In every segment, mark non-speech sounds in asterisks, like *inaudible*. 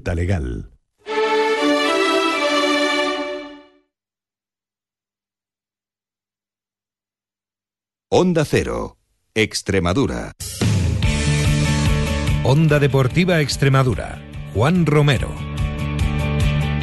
Consulta legal. Onda Cero, Extremadura. Onda Deportiva Extremadura. Juan Romero.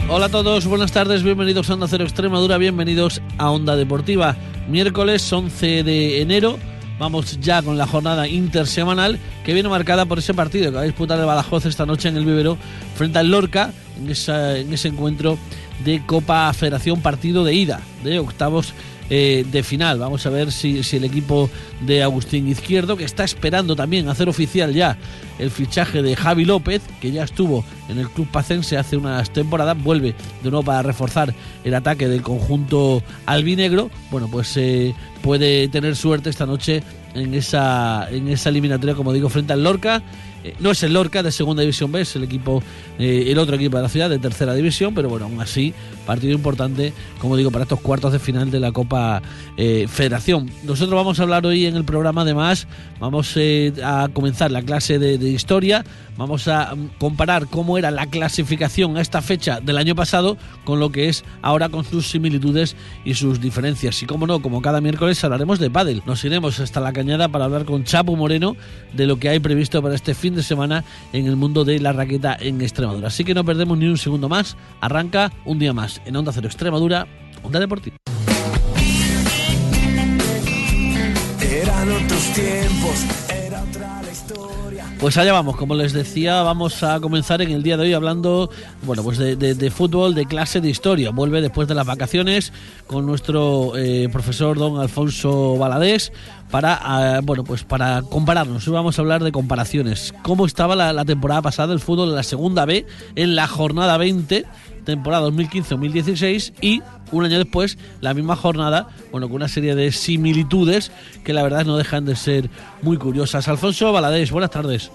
Hola a todos, buenas tardes, bienvenidos a Onda Cero Extremadura, bienvenidos a Onda Deportiva. Miércoles 11 de enero, vamos ya con la jornada intersemanal que viene marcada por ese partido que va a disputar el Badajoz esta noche en el Vivero frente al Lorca en, en ese encuentro de Copa Federación partido de ida de octavos eh, de final. Vamos a ver si, si, el equipo de Agustín Izquierdo, que está esperando también hacer oficial ya el fichaje de Javi López, que ya estuvo en el club pacense hace unas temporadas, vuelve de nuevo para reforzar el ataque del conjunto albinegro. Bueno, pues eh, puede tener suerte esta noche en esa, en esa eliminatoria, como digo, frente al Lorca. Eh, no es el Lorca de segunda división B, es el equipo, eh, el otro equipo de la ciudad de tercera división, pero bueno, aún así, partido importante, como digo, para estos cuartos de final de la Copa eh, Federación. Nosotros vamos a hablar hoy en el programa, además, vamos a comenzar la clase de, historia, vamos a mm, comparar cómo era la clasificación a esta fecha del año pasado con lo que es ahora con sus similitudes y sus diferencias. Y como no, como cada miércoles hablaremos de pádel. Nos iremos hasta la para hablar con Chapo Moreno de lo que hay previsto para este fin de semana en el mundo de la raqueta en Extremadura. Así que no perdemos ni un segundo más. Arranca un día más en Onda Cero Extremadura, Onda Deportiva. Eran otros Pues allá vamos, como les decía, vamos a comenzar en el día de hoy hablando, bueno, pues de, de, de fútbol, de clase de historia. Vuelve después de las vacaciones con nuestro eh, profesor don Alfonso Baladés para, uh, bueno, pues para compararnos. Hoy vamos a hablar de comparaciones. ¿Cómo estaba la, temporada pasada el fútbol en la segunda B, en la jornada 20? temporada 2015-2016 y un año después la misma jornada, bueno, con una serie de similitudes que la verdad no dejan de ser muy curiosas. Alfonso Baladés, buenas tardes.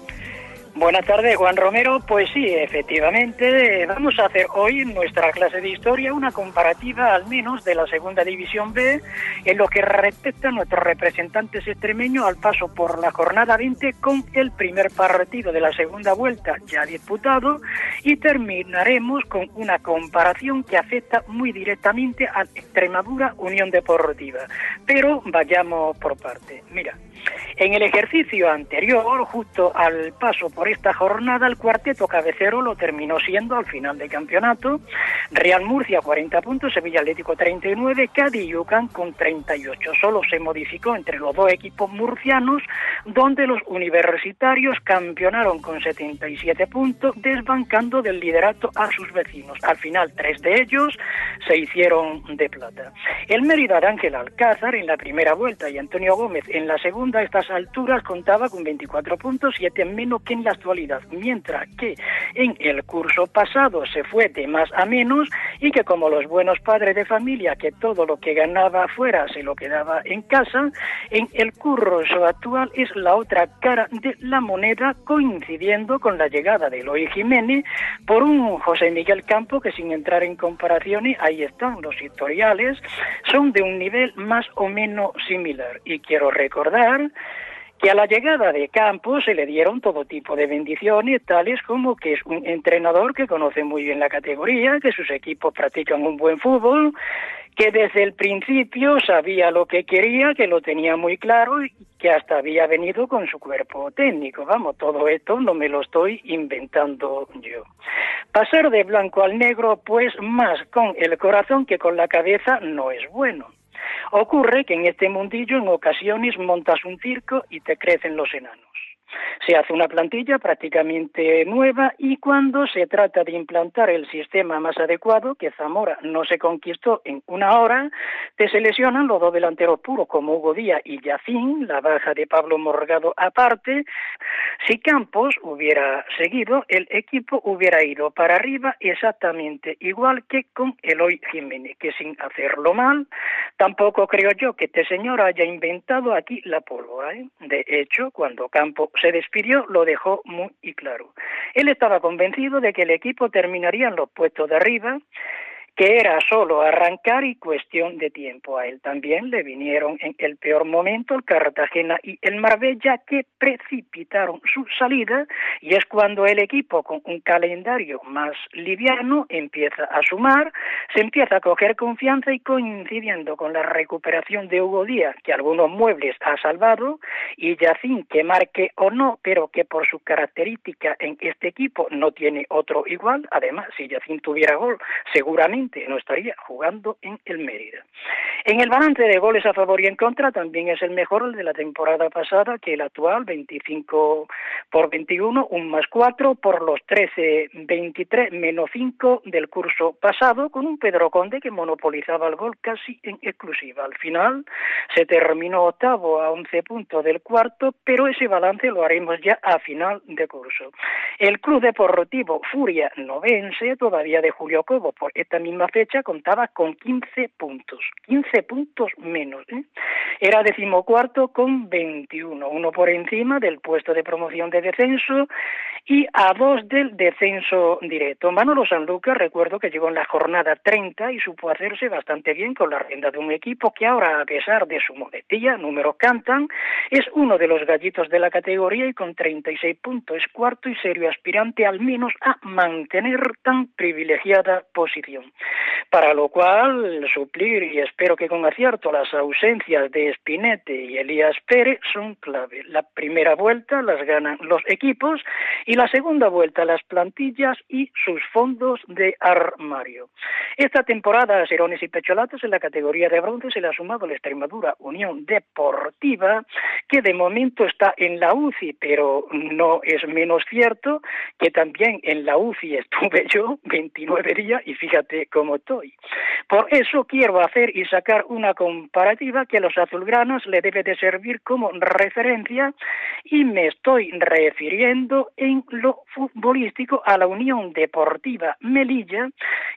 Buenas tardes, Juan Romero. Pues sí, efectivamente, vamos a hacer hoy en nuestra clase de historia una comparativa al menos de la segunda división B en lo que respecta a nuestros representantes extremeños al paso por la jornada 20 con el primer partido de la segunda vuelta ya disputado y terminaremos con una comparación que afecta muy directamente a Extremadura Unión Deportiva. Pero vayamos por parte. Mira, en el ejercicio anterior, justo al paso por esta jornada, el cuarteto cabecero lo terminó siendo al final del campeonato. Real Murcia 40 puntos, Sevilla Atlético 39, Cádiz y con 38. Solo se modificó entre los dos equipos murcianos, donde los universitarios campeonaron con 77 puntos, desbancando del liderato a sus vecinos. Al final, tres de ellos se hicieron de plata. El Mérida de Ángel Alcázar en la primera vuelta y Antonio Gómez en la segunda, estas alturas contaba con 24 puntos, 7 menos que en la actualidad, mientras que en el curso pasado se fue de más a menos y que como los buenos padres de familia que todo lo que ganaba afuera se lo quedaba en casa, en el curso actual es la otra cara de la moneda coincidiendo con la llegada de Eloy Jiménez por un José Miguel Campo que sin entrar en comparaciones, ahí están los historiales, son de un nivel más o menos similar. Y quiero recordar que a la llegada de Campos se le dieron todo tipo de bendiciones, tales como que es un entrenador que conoce muy bien la categoría, que sus equipos practican un buen fútbol, que desde el principio sabía lo que quería, que lo tenía muy claro y que hasta había venido con su cuerpo técnico. Vamos, todo esto no me lo estoy inventando yo. Pasar de blanco al negro, pues más con el corazón que con la cabeza no es bueno. Ocurre que en este mundillo en ocasiones montas un circo y te crecen los enanos. Se hace una plantilla prácticamente nueva y cuando se trata de implantar el sistema más adecuado, que Zamora no se conquistó en una hora, te seleccionan los dos delanteros puros como Hugo Díaz y Yacín, la baja de Pablo Morgado aparte. Si Campos hubiera seguido, el equipo hubiera ido para arriba exactamente igual que con Eloy Jiménez, que sin hacerlo mal, tampoco creo yo que este señor haya inventado aquí la pólvora. ¿eh? De hecho, cuando Campos se despidió lo dejó muy claro. Él estaba convencido de que el equipo terminaría en los puestos de arriba, que era solo arrancar y cuestión de tiempo. A él también le vinieron en el peor momento el Cartagena y el Marbella que precipitaron su salida y es cuando el equipo con un calendario más liviano empieza a sumar, se empieza a coger confianza y coincidiendo con la recuperación de Hugo Díaz, que algunos muebles ha salvado, y Yacín que marque o no, pero que por su característica en este equipo no tiene otro igual, además si Yacín tuviera gol, seguramente no estaría jugando en el Mérida. En el balance de goles a favor y en contra también es el mejor de la temporada pasada que el actual, 25 por 21, un más 4 por los 13, 23 menos 5 del curso pasado, con un Pedro Conde que monopolizaba el gol casi en exclusiva. Al final se terminó octavo a 11 puntos del cuarto, pero ese balance lo haremos ya a final de curso. El Club Deportivo Furia Novense, todavía de Julio Cobo, por esta misma fecha, contaba con 15 puntos. 15 puntos menos. ¿eh? Era decimocuarto con 21, uno por encima del puesto de promoción de descenso y a dos del descenso directo. Manolo Sanlúcar, recuerdo que llegó en la jornada 30 y supo hacerse bastante bien con la rienda de un equipo que ahora, a pesar de su modestía, número cantan, es uno de los gallitos de la categoría y con 36 puntos es cuarto y serio aspirante al menos a mantener tan privilegiada posición. Para lo cual, suplir, y espero que con acierto, las ausencias de Spinete y Elías Pérez son clave. La primera vuelta las ganan los equipos y la segunda vuelta las plantillas y sus fondos de armario. Esta temporada, Serones y Pecholatos en la categoría de bronce se le ha sumado la Extremadura Unión Deportiva, que de momento está en la UCI, pero no es menos cierto que también en la UCI estuve yo 29 días y fíjate cómo estoy. Por eso quiero hacer y sacar una comparativa que a los azulgranos le debe de servir como referencia y me estoy refiriendo en lo futbolístico a la Unión Deportiva Melilla,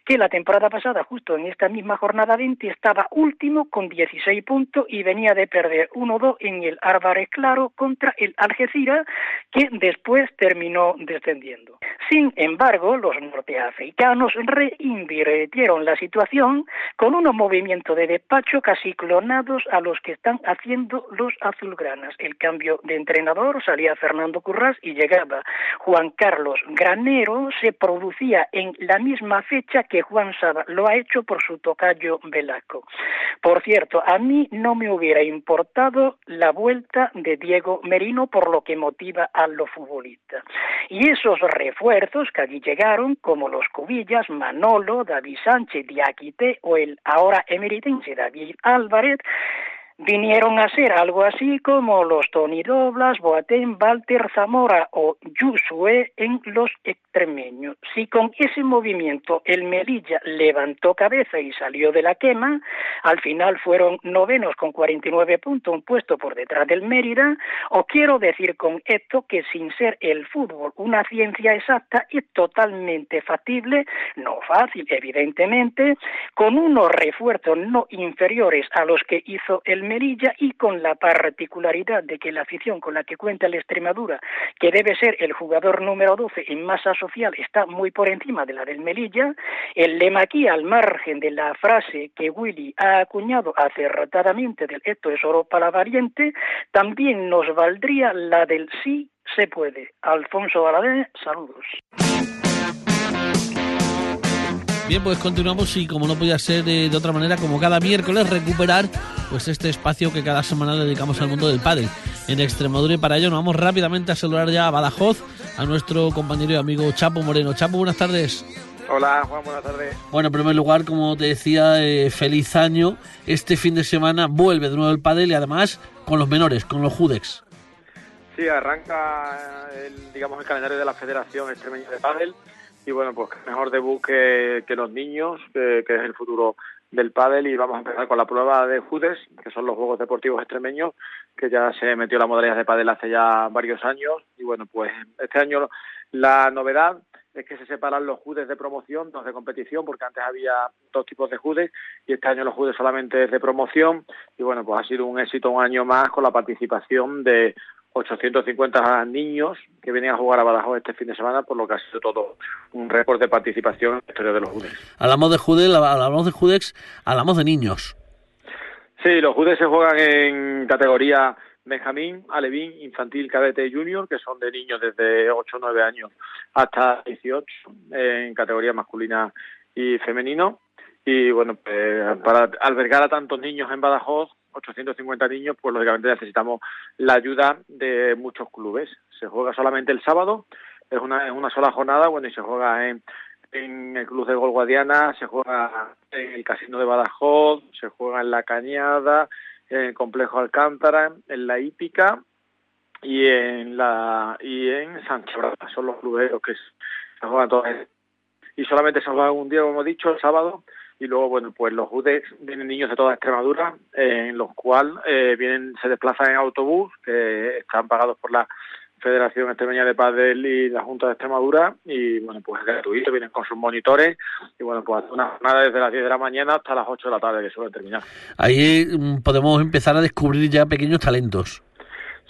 que la temporada pasada, justo en esta misma jornada 20, estaba último con 16 puntos y venía de perder 1-2 en el Álvarez Claro contra el Algeciras, que después terminó descendiendo. Sin embargo, los norteafricanos reinvirtieron la situación con unos movimientos de despacho casi clonados a los que están haciendo los azulgranas. El cambio de entrenador salía Fernando Currás y llegaba Juan Carlos Granero, se producía en la misma fecha que Juan Saba lo ha hecho por su tocayo Velasco. Por cierto, a mí no me hubiera importado la vuelta de Diego Merino por lo que motiva a los futbolistas. Y esos refuerzos que allí llegaron, como los Cubillas, Manolo, David Sánchez, Diaquite o el ahora emeritense David Álvarez, vinieron a ser algo así como los Tony Doblas, Boateng, Walter Zamora o Yusue en los extremeños. Si con ese movimiento el Melilla levantó cabeza y salió de la quema, al final fueron novenos con 49 puntos, un puesto por detrás del Mérida, o quiero decir con esto que sin ser el fútbol una ciencia exacta es totalmente factible, no fácil evidentemente, con unos refuerzos no inferiores a los que hizo el Merilla y con la particularidad de que la afición con la que cuenta el Extremadura, que debe ser el jugador número 12 en masa social, está muy por encima de la del Melilla, el lema aquí, al margen de la frase que Willy ha acuñado acertadamente del esto es oro para variante, también nos valdría la del sí se puede. Alfonso Baladé, saludos. Bien, pues continuamos y como no podía ser de, de, otra manera, como cada miércoles, recuperar pues este espacio que cada semana le dedicamos al mundo del pádel en Extremadura y para ello nos vamos rápidamente a saludar ya a Badajoz, a nuestro compañero y amigo Chapo Moreno. Chapo, buenas tardes. Hola Juan, buenas tardes. Bueno, en primer lugar, como te decía, eh, feliz año. Este fin de semana vuelve de nuevo el pádel y además con los menores, con los Judex. Sí, arranca el, digamos, el calendario de la Federación Extremeña de Pádel y bueno, pues mejor debut que, los niños, que, que, es el futuro del pádel. Y vamos a empezar con la prueba de Judes, que son los Juegos Deportivos Extremeños, que ya se metió la modalidad de pádel hace ya varios años. Y bueno, pues este año la novedad es que se separan los judes de promoción, dos de competición, porque antes había dos tipos de judes y este año los judes solamente es de promoción. Y bueno, pues ha sido un éxito un año más con la participación de 850 niños que venían a jugar a Badajoz este fin de semana, por lo que ha sido todo un récord de participación en la historia de los Judex. Hablamos de Judex, hablamos de Judex, hablamos de niños. Sí, los Judex se juegan en categoría Benjamín, Alevín, Infantil, Cadete y Junior, que son de niños desde 8 o 9 años hasta 18, en categoría masculina y femenino. Y bueno, pues, para albergar a tantos niños en Badajoz, 850 niños, pues lógicamente necesitamos la ayuda de muchos clubes. Se juega solamente el sábado, es una, es una sola jornada, bueno, y se juega en, el Club de Gol Guadiana, se juega en el Casino de Badajoz, se juega en La Cañada, en el Complejo Alcántara, en La Hípica y en la y en Sánchez son los clubes que se juegan todos y solamente se juega un día como hemos dicho el sábado y luego bueno pues los UDEX vienen niños de toda Extremadura en los cuales eh, vienen se desplazan en autobús que están pagados por la Federación Extremeña de Padel y la Junta de Extremadura y bueno pues es gratuito vienen con sus monitores y bueno pues una jornada desde las 10 de la mañana hasta las 8 de la tarde que suele terminar. Ahí mm, podemos empezar a descubrir ya pequeños talentos.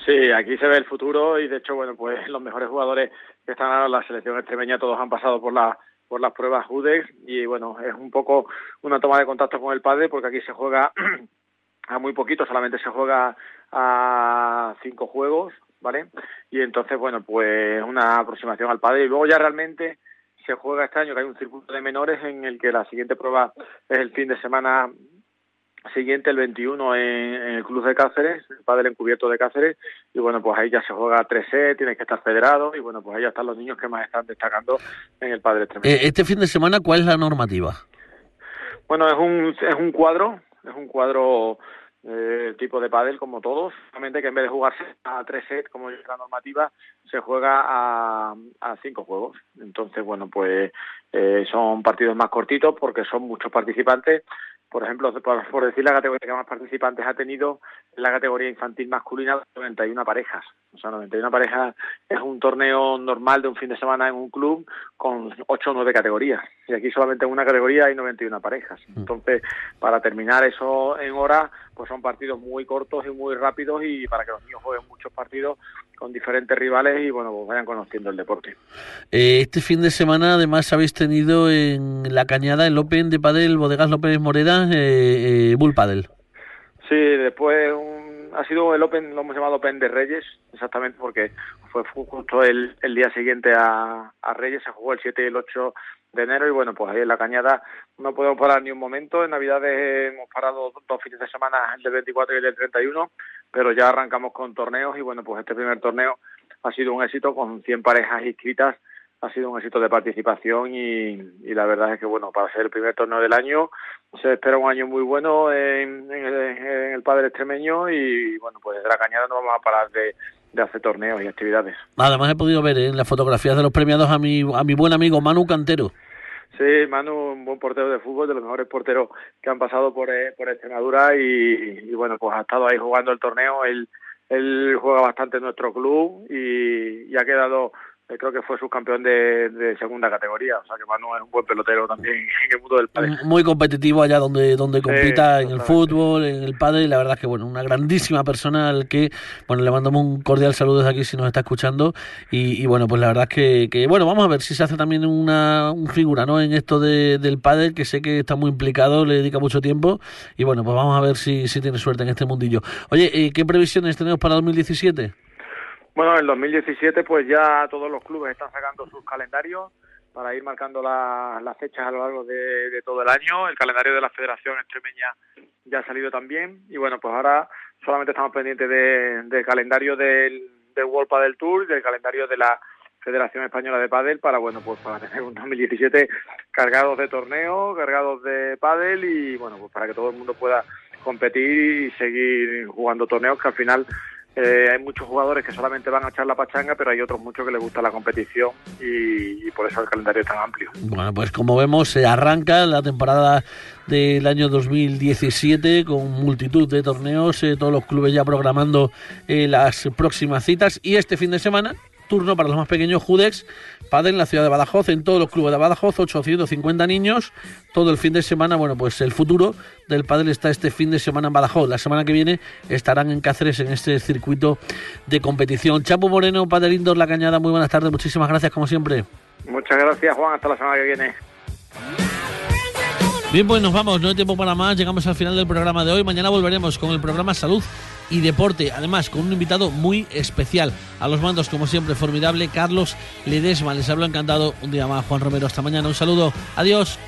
Sí, aquí se ve el futuro y de hecho, bueno, pues los mejores jugadores que están en la selección extremeña todos han pasado por la por las pruebas UDEX y bueno, es un poco una toma de contacto con el padre porque aquí se juega *clears throat* a muy poquito, solamente se juega a cinco juegos, ¿vale? Y entonces, bueno, pues una aproximación al padre y luego ya realmente se juega este año que hay un circuito de menores en el que la siguiente prueba es el fin de semana siguiente, el 21, en, el Club de Cáceres, el padre encubierto de Cáceres, y bueno, pues ahí ya se juega 3 tiene que estar federado, y bueno, pues ahí ya están los niños que más están destacando en el padre eh, Este fin de semana, ¿cuál es la normativa? Bueno, es un, es un cuadro, es un cuadro eh, tipo de pádel como todos, solamente que en vez de jugarse a tres sets como es la normativa, se juega a, a cinco juegos. Entonces, bueno, pues eh, son partidos más cortitos porque son muchos participantes por ejemplo, por, decir la categoría que más participantes ha tenido, en la categoría infantil masculina, 91 parejas. O sea, 91 parejas es un torneo normal de un fin de semana en un club con 8 o 9 categorías. Y aquí solamente en una categoría hay 91 parejas. Mm. Entonces, para terminar eso en hora, pues son partidos muy cortos y muy rápidos y para que los niños jueguen muchos partidos con diferentes rivales y bueno, pues vayan conociendo el deporte. Eh, este fin de semana además habéis tenido en La Cañada el Open de Padel Bodegas López Moreda, eh, eh, Bull Padel. Sí, después ha sido el Open, lo hemos llamado Open de Reyes, exactamente porque fue justo el, el día siguiente a, a Reyes, se jugó el 7 y el 8 de enero y bueno, pues ahí en la cañada no podemos parar ni un momento. En Navidades hemos parado dos fines de semana, el del 24 y el del 31, pero ya arrancamos con torneos y bueno, pues este primer torneo ha sido un éxito con 100 parejas inscritas. Ha sido un éxito de participación y, la verdad es que bueno, para ser el primer torneo del año se espera un año muy bueno en, en, el, Padre Extremeño y bueno, pues desde la cañada no vamos a parar de, de hacer torneos y actividades. Además he podido ver en las fotografías de los premiados a mi, a mi buen amigo Manu Cantero. Sí, Manu, un buen portero de fútbol, de los mejores porteros que han pasado por, eh, por Extremadura y, y, bueno, pues ha estado ahí jugando el torneo. Él, él juega bastante en nuestro club y, ha quedado creo que fue subcampeón de, de segunda categoría, o sea que Manu es un buen pelotero también *laughs* en el mundo del padre. Muy competitivo allá donde, donde compita en el fútbol, en el padre, y la verdad es que bueno, una grandísima persona al que bueno le mandamos un cordial saludo desde aquí si nos está escuchando y, y bueno pues la verdad es que, que, bueno vamos a ver si se hace también una un figura ¿no? en esto de, del padre que sé que está muy implicado, le dedica mucho tiempo y bueno pues vamos a ver si, si tiene suerte en este mundillo. Oye, eh, ¿qué previsiones tenemos para 2017? Bueno, en el 2017 pues ya todos los clubes están sacando sus calendarios para ir marcando la, las fechas a lo largo de, todo el año. El calendario de la Federación Extremeña ya ha salido también y bueno, pues ahora solamente estamos pendientes del de calendario del, del World Padel Tour y del calendario de la Federación Española de Padel para bueno, pues para tener un 2017 cargados de torneos, cargados de pádel y bueno, pues para que todo el mundo pueda competir y seguir jugando torneos que al final eh, hay muchos jugadores que solamente van a echar la pachanga, pero hay otros muchos que les gusta la competición y, por eso el calendario es tan amplio. Bueno, pues como vemos, se arranca la temporada del año 2017 con multitud de torneos, eh, todos los clubes ya programando eh, las próximas citas y este fin de semana turno para los más pequeños Judex, Padel en la ciudad de Badajoz, en todos los clubes de Badajoz, 850 niños, todo el fin de semana, bueno, pues el futuro del Padel está este fin de semana en Badajoz. La semana que viene estarán en Cáceres en este circuito de competición. Chapo Moreno, Padel Indoor La Cañada, muy buenas tardes, muchísimas gracias como siempre. Muchas gracias Juan, hasta la semana que viene. Bien, pues nos vamos, no hay tiempo para más, llegamos al final del programa de hoy. Mañana volveremos con el programa Salud y Deporte, además con un invitado muy especial. A los mandos, como siempre, formidable, Carlos Ledesma. Les hablo encantado un día más, Juan Romero. Hasta mañana, un saludo, adiós.